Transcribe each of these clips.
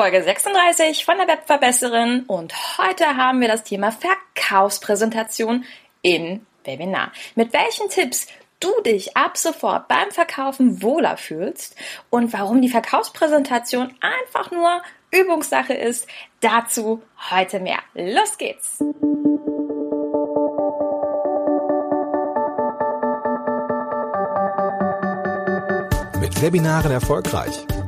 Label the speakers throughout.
Speaker 1: Folge 36 von der Webverbesserin und heute haben wir das Thema Verkaufspräsentation in Webinar. Mit welchen Tipps du dich ab sofort beim Verkaufen wohler fühlst und warum die Verkaufspräsentation einfach nur Übungssache ist, dazu heute mehr. Los geht's!
Speaker 2: Mit Webinaren erfolgreich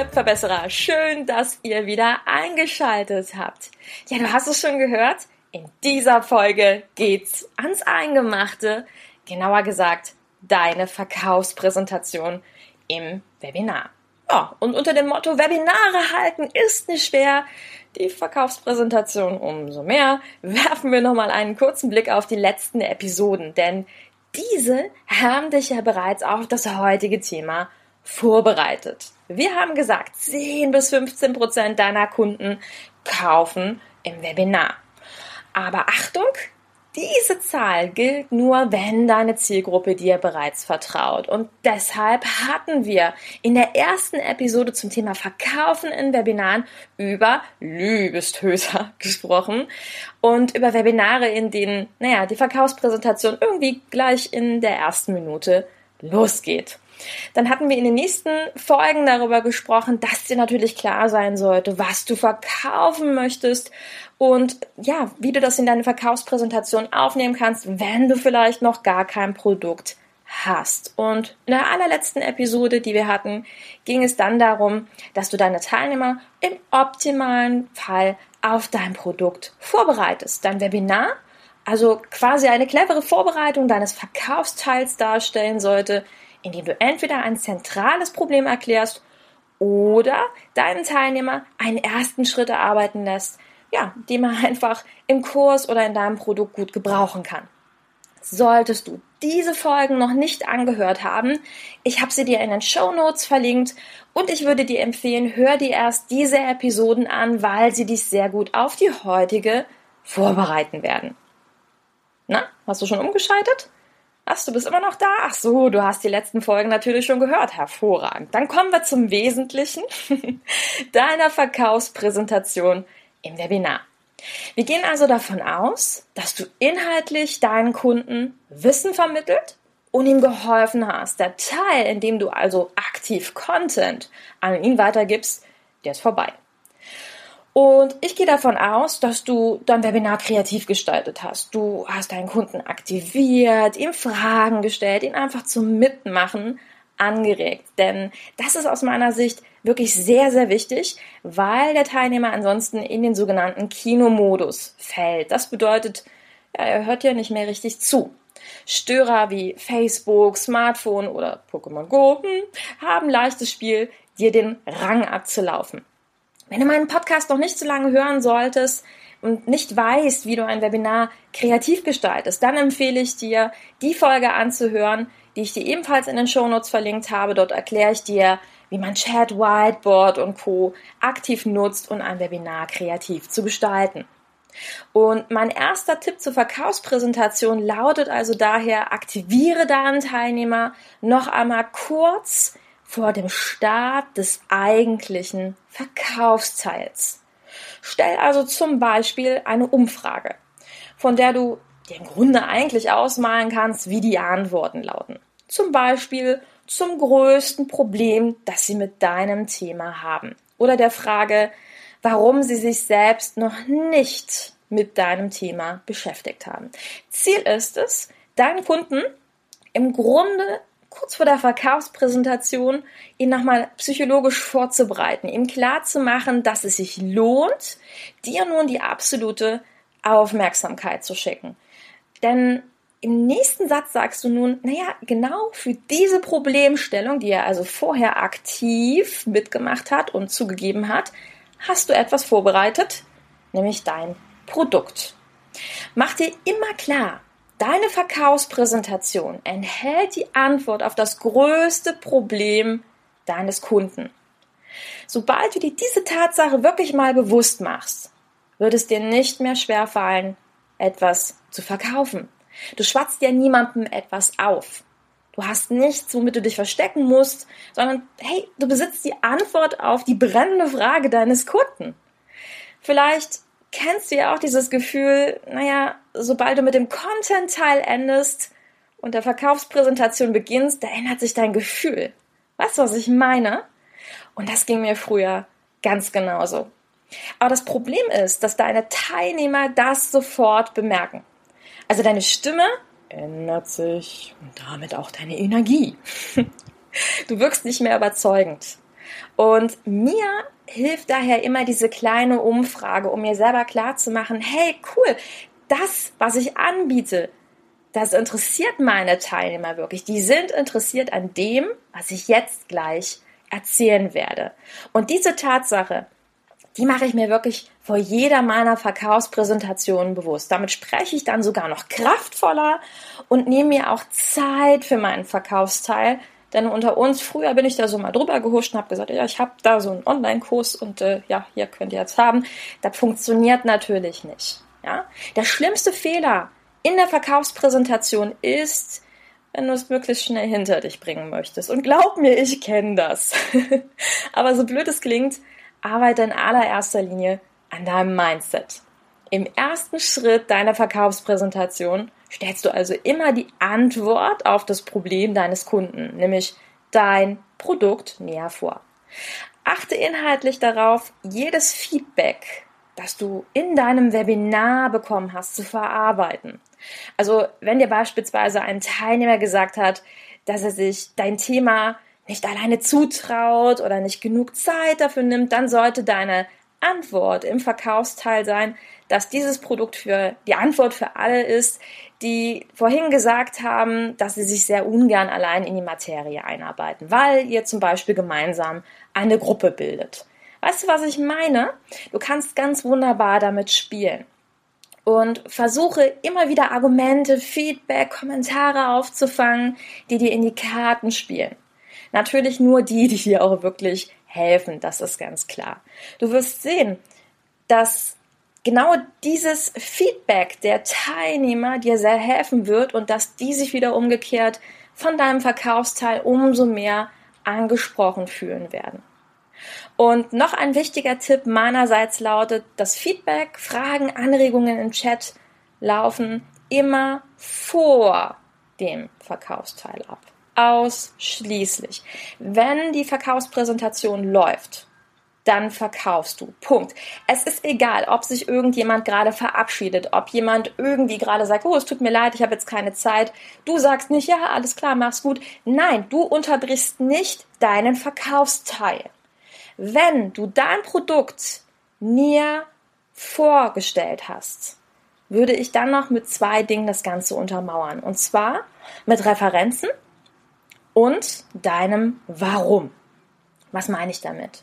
Speaker 1: liebe Webverbesserer, schön, dass ihr wieder eingeschaltet habt. Ja, du hast es schon gehört. In dieser Folge geht's ans Eingemachte. Genauer gesagt, deine Verkaufspräsentation im Webinar. Ja, und unter dem Motto Webinare halten ist nicht schwer. Die Verkaufspräsentation umso mehr. Werfen wir nochmal einen kurzen Blick auf die letzten Episoden, denn diese haben dich ja bereits auf das heutige Thema vorbereitet. Wir haben gesagt, 10 bis 15 Prozent deiner Kunden kaufen im Webinar. Aber Achtung, diese Zahl gilt nur, wenn deine Zielgruppe dir bereits vertraut. Und deshalb hatten wir in der ersten Episode zum Thema Verkaufen in Webinaren über Lübestöser gesprochen und über Webinare, in denen, naja, die Verkaufspräsentation irgendwie gleich in der ersten Minute losgeht. Dann hatten wir in den nächsten Folgen darüber gesprochen, dass dir natürlich klar sein sollte, was du verkaufen möchtest und ja, wie du das in deine Verkaufspräsentation aufnehmen kannst, wenn du vielleicht noch gar kein Produkt hast. Und in der allerletzten Episode, die wir hatten, ging es dann darum, dass du deine Teilnehmer im optimalen Fall auf dein Produkt vorbereitest. Dein Webinar, also quasi eine clevere Vorbereitung deines Verkaufsteils darstellen sollte, indem du entweder ein zentrales Problem erklärst oder deinen Teilnehmer einen ersten Schritt erarbeiten lässt, ja, den man einfach im Kurs oder in deinem Produkt gut gebrauchen kann. Solltest du diese Folgen noch nicht angehört haben, ich habe sie dir in den Show Notes verlinkt und ich würde dir empfehlen, hör dir erst diese Episoden an, weil sie dich sehr gut auf die heutige vorbereiten werden. Na, hast du schon umgeschaltet? Ach, du bist immer noch da? Ach so, du hast die letzten Folgen natürlich schon gehört. Hervorragend. Dann kommen wir zum Wesentlichen deiner Verkaufspräsentation im Webinar. Wir gehen also davon aus, dass du inhaltlich deinen Kunden Wissen vermittelt und ihm geholfen hast. Der Teil, in dem du also aktiv Content an ihn weitergibst, der ist vorbei. Und ich gehe davon aus, dass du dein Webinar kreativ gestaltet hast. Du hast deinen Kunden aktiviert, ihm Fragen gestellt, ihn einfach zum Mitmachen angeregt. Denn das ist aus meiner Sicht wirklich sehr, sehr wichtig, weil der Teilnehmer ansonsten in den sogenannten Kinomodus fällt. Das bedeutet, er hört ja nicht mehr richtig zu. Störer wie Facebook, Smartphone oder Pokémon Go hm, haben leichtes Spiel, dir den Rang abzulaufen. Wenn du meinen Podcast noch nicht so lange hören solltest und nicht weißt, wie du ein Webinar kreativ gestaltest, dann empfehle ich dir, die Folge anzuhören, die ich dir ebenfalls in den Shownotes verlinkt habe. Dort erkläre ich dir, wie man Chat, Whiteboard und Co. aktiv nutzt, um ein Webinar kreativ zu gestalten. Und mein erster Tipp zur Verkaufspräsentation lautet also daher, aktiviere deinen Teilnehmer noch einmal kurz vor dem Start des eigentlichen Verkaufsteils. Stell also zum Beispiel eine Umfrage, von der du dir im Grunde eigentlich ausmalen kannst, wie die Antworten lauten. Zum Beispiel zum größten Problem, das sie mit deinem Thema haben. Oder der Frage, warum sie sich selbst noch nicht mit deinem Thema beschäftigt haben. Ziel ist es, deinen Kunden im Grunde kurz vor der Verkaufspräsentation ihn nochmal psychologisch vorzubereiten, ihm klar zu machen, dass es sich lohnt, dir nun die absolute Aufmerksamkeit zu schicken. Denn im nächsten Satz sagst du nun, naja, genau für diese Problemstellung, die er also vorher aktiv mitgemacht hat und zugegeben hat, hast du etwas vorbereitet, nämlich dein Produkt. Mach dir immer klar, deine Verkaufspräsentation enthält die Antwort auf das größte Problem deines Kunden. Sobald du dir diese Tatsache wirklich mal bewusst machst, wird es dir nicht mehr schwerfallen, etwas zu verkaufen. Du schwatzt ja niemandem etwas auf. Du hast nichts, womit du dich verstecken musst, sondern hey, du besitzt die Antwort auf die brennende Frage deines Kunden. Vielleicht kennst du ja auch dieses Gefühl, naja, sobald du mit dem Content-Teil endest und der Verkaufspräsentation beginnst, da ändert sich dein Gefühl. Weißt du, was ich meine? Und das ging mir früher ganz genauso. Aber das Problem ist, dass deine Teilnehmer das sofort bemerken. Also deine Stimme ändert sich und damit auch deine Energie. Du wirkst nicht mehr überzeugend. Und mir hilft daher immer diese kleine Umfrage, um mir selber klarzumachen, hey, cool, das, was ich anbiete, das interessiert meine Teilnehmer wirklich. Die sind interessiert an dem, was ich jetzt gleich erzählen werde. Und diese Tatsache, die mache ich mir wirklich vor jeder meiner Verkaufspräsentationen bewusst. Damit spreche ich dann sogar noch kraftvoller und nehme mir auch Zeit für meinen Verkaufsteil. Denn unter uns, früher bin ich da so mal drüber gehuscht und habe gesagt, ja, ich habe da so einen Online-Kurs und äh, ja, hier könnt ihr jetzt haben. Das funktioniert natürlich nicht. Ja? Der schlimmste Fehler in der Verkaufspräsentation ist, wenn du es möglichst schnell hinter dich bringen möchtest. Und glaub mir, ich kenne das. Aber so blöd es klingt, arbeite in allererster Linie an deinem Mindset. Im ersten Schritt deiner Verkaufspräsentation stellst du also immer die Antwort auf das Problem deines Kunden, nämlich dein Produkt näher vor. Achte inhaltlich darauf, jedes Feedback, das du in deinem Webinar bekommen hast, zu verarbeiten. Also wenn dir beispielsweise ein Teilnehmer gesagt hat, dass er sich dein Thema nicht alleine zutraut oder nicht genug Zeit dafür nimmt, dann sollte deine Antwort im Verkaufsteil sein, dass dieses Produkt für die Antwort für alle ist, die vorhin gesagt haben, dass sie sich sehr ungern allein in die Materie einarbeiten, weil ihr zum Beispiel gemeinsam eine Gruppe bildet. Weißt du, was ich meine? Du kannst ganz wunderbar damit spielen und versuche immer wieder Argumente, Feedback, Kommentare aufzufangen, die dir in die Karten spielen. Natürlich nur die, die dir auch wirklich helfen, das ist ganz klar. Du wirst sehen, dass genau dieses Feedback der Teilnehmer dir sehr helfen wird und dass die sich wieder umgekehrt von deinem Verkaufsteil umso mehr angesprochen fühlen werden. Und noch ein wichtiger Tipp meinerseits lautet, das Feedback, Fragen, Anregungen im Chat laufen immer vor dem Verkaufsteil ab ausschließlich. Wenn die Verkaufspräsentation läuft, dann verkaufst du. Punkt. Es ist egal, ob sich irgendjemand gerade verabschiedet, ob jemand irgendwie gerade sagt, oh, es tut mir leid, ich habe jetzt keine Zeit. Du sagst nicht, ja, alles klar, mach's gut. Nein, du unterbrichst nicht deinen Verkaufsteil. Wenn du dein Produkt näher vorgestellt hast, würde ich dann noch mit zwei Dingen das Ganze untermauern. Und zwar mit Referenzen und deinem Warum. Was meine ich damit?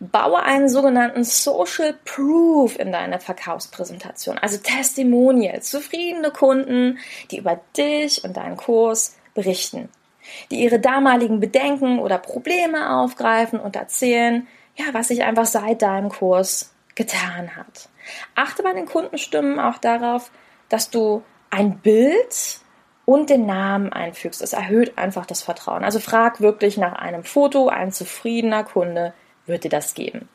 Speaker 1: Baue einen sogenannten Social Proof in deine Verkaufspräsentation, also Testimonials, zufriedene Kunden, die über dich und deinen Kurs berichten, die ihre damaligen Bedenken oder Probleme aufgreifen und erzählen, ja, was sich einfach seit deinem Kurs getan hat. Achte bei den Kundenstimmen auch darauf, dass du ein Bild und den Namen einfügst. Es erhöht einfach das Vertrauen. Also frag wirklich nach einem Foto. Ein zufriedener Kunde wird dir das geben.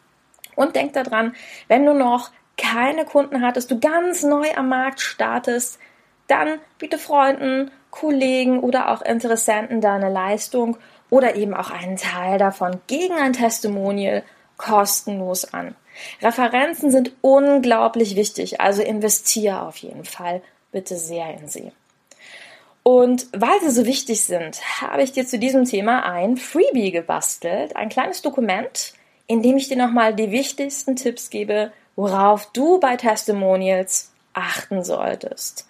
Speaker 1: Und denk daran, wenn du noch keine Kunden hattest, du ganz neu am Markt startest, dann biete Freunden, Kollegen oder auch Interessenten deine Leistung oder eben auch einen Teil davon gegen ein Testimonial kostenlos an. Referenzen sind unglaublich wichtig, also investiere auf jeden Fall bitte sehr in sie. Und weil sie so wichtig sind, habe ich dir zu diesem Thema ein Freebie gebastelt, ein kleines Dokument, in dem ich dir nochmal die wichtigsten Tipps gebe, worauf du bei Testimonials achten solltest.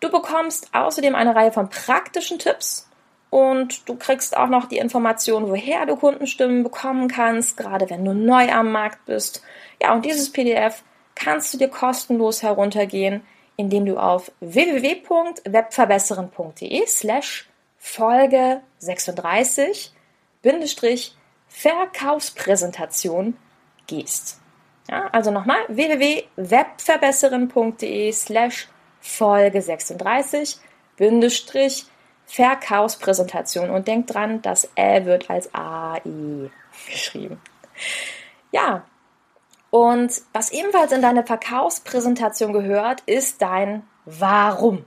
Speaker 1: Du bekommst außerdem eine Reihe von praktischen Tipps und du kriegst auch noch die Information, woher du Kundenstimmen bekommen kannst, gerade wenn du neu am Markt bist. Ja, und dieses PDF kannst du dir kostenlos heruntergehen, indem du auf www.webverbesseren.de slash Folge 36 Bindestrich Verkaufspräsentation gehst. Ja, also nochmal www.webverbesseren.de slash Folge 36 Bindestrich Verkaufspräsentation und denk dran, das Ä wird als AI geschrieben. Ja, und was ebenfalls in deine Verkaufspräsentation gehört, ist dein Warum.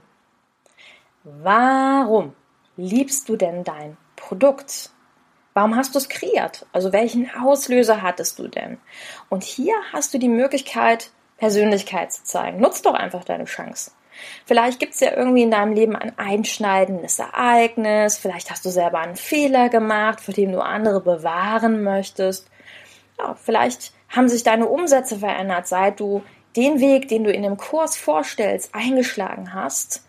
Speaker 1: Warum liebst du denn dein Produkt? Warum hast du es kreiert? Also welchen Auslöser hattest du denn? Und hier hast du die Möglichkeit, Persönlichkeit zu zeigen. Nutz doch einfach deine Chance. Vielleicht gibt es ja irgendwie in deinem Leben ein einschneidendes Ereignis, vielleicht hast du selber einen Fehler gemacht, vor dem du andere bewahren möchtest. Ja, vielleicht haben sich deine Umsätze verändert, seit du den Weg, den du in dem Kurs vorstellst, eingeschlagen hast.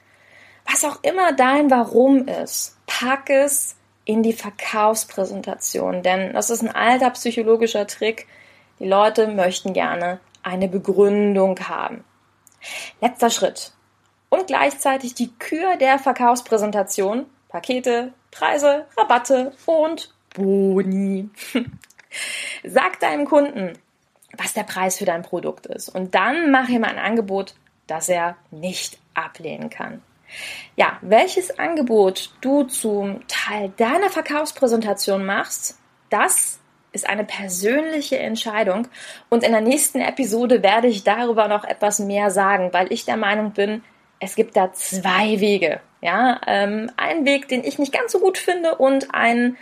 Speaker 1: Was auch immer dein Warum ist, pack es in die Verkaufspräsentation, denn das ist ein alter psychologischer Trick. Die Leute möchten gerne eine Begründung haben. Letzter Schritt und gleichzeitig die Kür der Verkaufspräsentation. Pakete, Preise, Rabatte und Boni. Sag deinem Kunden, was der Preis für dein Produkt ist. Und dann mach ihm ein Angebot, das er nicht ablehnen kann. Ja, welches Angebot du zum Teil deiner Verkaufspräsentation machst, das ist eine persönliche Entscheidung. Und in der nächsten Episode werde ich darüber noch etwas mehr sagen, weil ich der Meinung bin, es gibt da zwei Wege. Ja, ähm, einen Weg, den ich nicht ganz so gut finde und einen,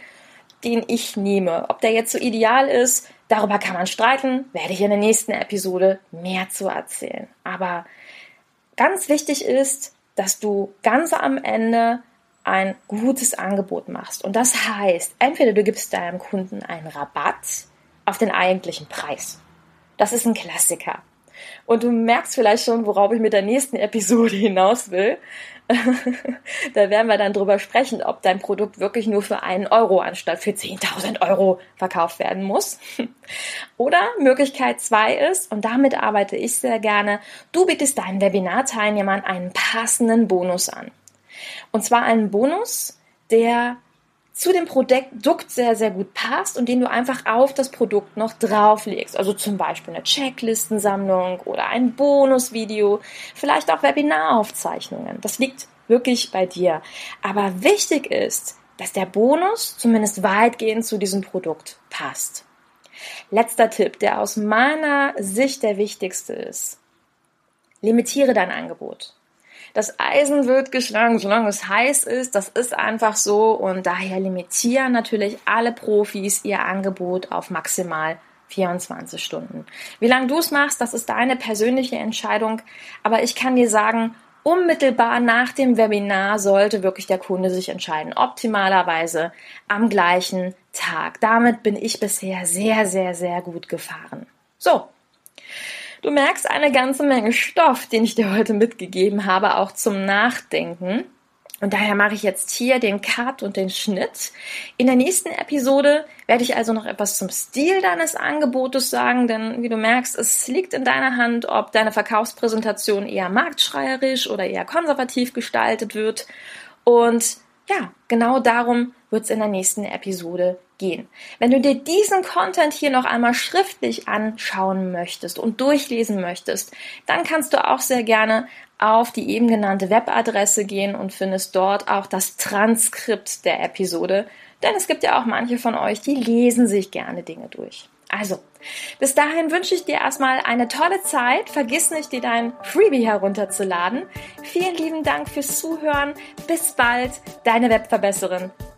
Speaker 1: den ich nehme. Ob der jetzt so ideal ist, darüber kann man streiten, werde ich in der nächsten Episode mehr zu erzählen. Aber ganz wichtig ist, dass du ganz am Ende ein gutes Angebot machst. Und das heißt, entweder du gibst deinem Kunden einen Rabatt auf den eigentlichen Preis. Das ist ein Klassiker. Und du merkst vielleicht schon, worauf ich mit der nächsten Episode hinaus will. da werden wir dann drüber sprechen, ob dein Produkt wirklich nur für einen Euro anstatt für 10.000 Euro verkauft werden muss. Oder Möglichkeit zwei ist, und damit arbeite ich sehr gerne, du bietest deinen Webinarteilnehmern einen passenden Bonus an. Und zwar einen Bonus, der zu dem Produkt sehr, sehr gut passt und den du einfach auf das Produkt noch drauflegst. Also zum Beispiel eine Checklistensammlung oder ein Bonusvideo, vielleicht auch Webinaraufzeichnungen. Das liegt wirklich bei dir. Aber wichtig ist, dass der Bonus zumindest weitgehend zu diesem Produkt passt. Letzter Tipp, der aus meiner Sicht der wichtigste ist. Limitiere dein Angebot. Das Eisen wird geschlagen, solange es heiß ist. Das ist einfach so und daher limitieren natürlich alle Profis ihr Angebot auf maximal 24 Stunden. Wie lange du es machst, das ist deine persönliche Entscheidung. Aber ich kann dir sagen, unmittelbar nach dem Webinar sollte wirklich der Kunde sich entscheiden. Optimalerweise am gleichen Tag. Damit bin ich bisher sehr, sehr, sehr gut gefahren. So. Du merkst eine ganze Menge Stoff, den ich dir heute mitgegeben habe, auch zum Nachdenken. Und daher mache ich jetzt hier den Cut und den Schnitt. In der nächsten Episode werde ich also noch etwas zum Stil deines Angebotes sagen, denn wie du merkst, es liegt in deiner Hand, ob deine Verkaufspräsentation eher marktschreierisch oder eher konservativ gestaltet wird. Und ja, genau darum wird es in der nächsten Episode gehen. Wenn du dir diesen Content hier noch einmal schriftlich anschauen möchtest und durchlesen möchtest, dann kannst du auch sehr gerne auf die eben genannte Webadresse gehen und findest dort auch das Transkript der Episode. Denn es gibt ja auch manche von euch, die lesen sich gerne Dinge durch. Also, bis dahin wünsche ich dir erstmal eine tolle Zeit. Vergiss nicht, dir dein Freebie herunterzuladen. Vielen lieben Dank fürs Zuhören. Bis bald. Deine Webverbesserin,